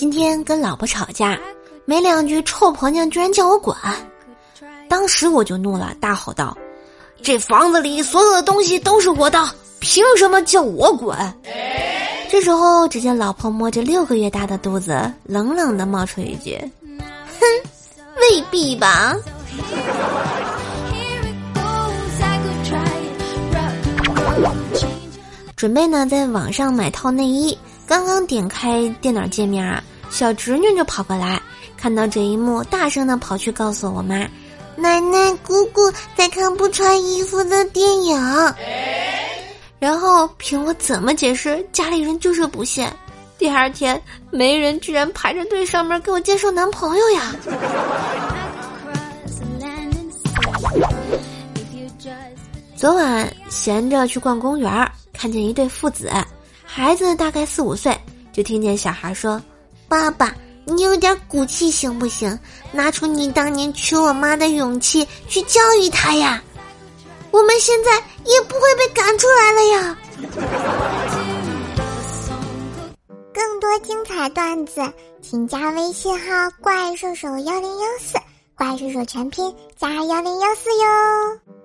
今天跟老婆吵架，没两句，臭婆娘居然叫我滚。当时我就怒了，大吼道：“这房子里所有的东西都是我的，凭什么叫我滚？”这时候，只见老婆摸着六个月大的肚子，冷冷的冒出一句：“哼，未必吧。”准备呢，在网上买套内衣，刚刚点开电脑界面啊，小侄女就跑过来，看到这一幕，大声的跑去告诉我妈。奶奶、姑姑在看不穿衣服的电影，然后凭我怎么解释，家里人就是不信。第二天，媒人居然排着队上门给我介绍男朋友呀！昨晚闲着去逛公园，看见一对父子，孩子大概四五岁，就听见小孩说：“爸爸。”你有点骨气行不行？拿出你当年娶我妈的勇气去教育他呀！我们现在也不会被赶出来了呀！更多精彩段子，请加微信号“怪兽手幺零幺四”，怪兽手全拼加幺零幺四哟。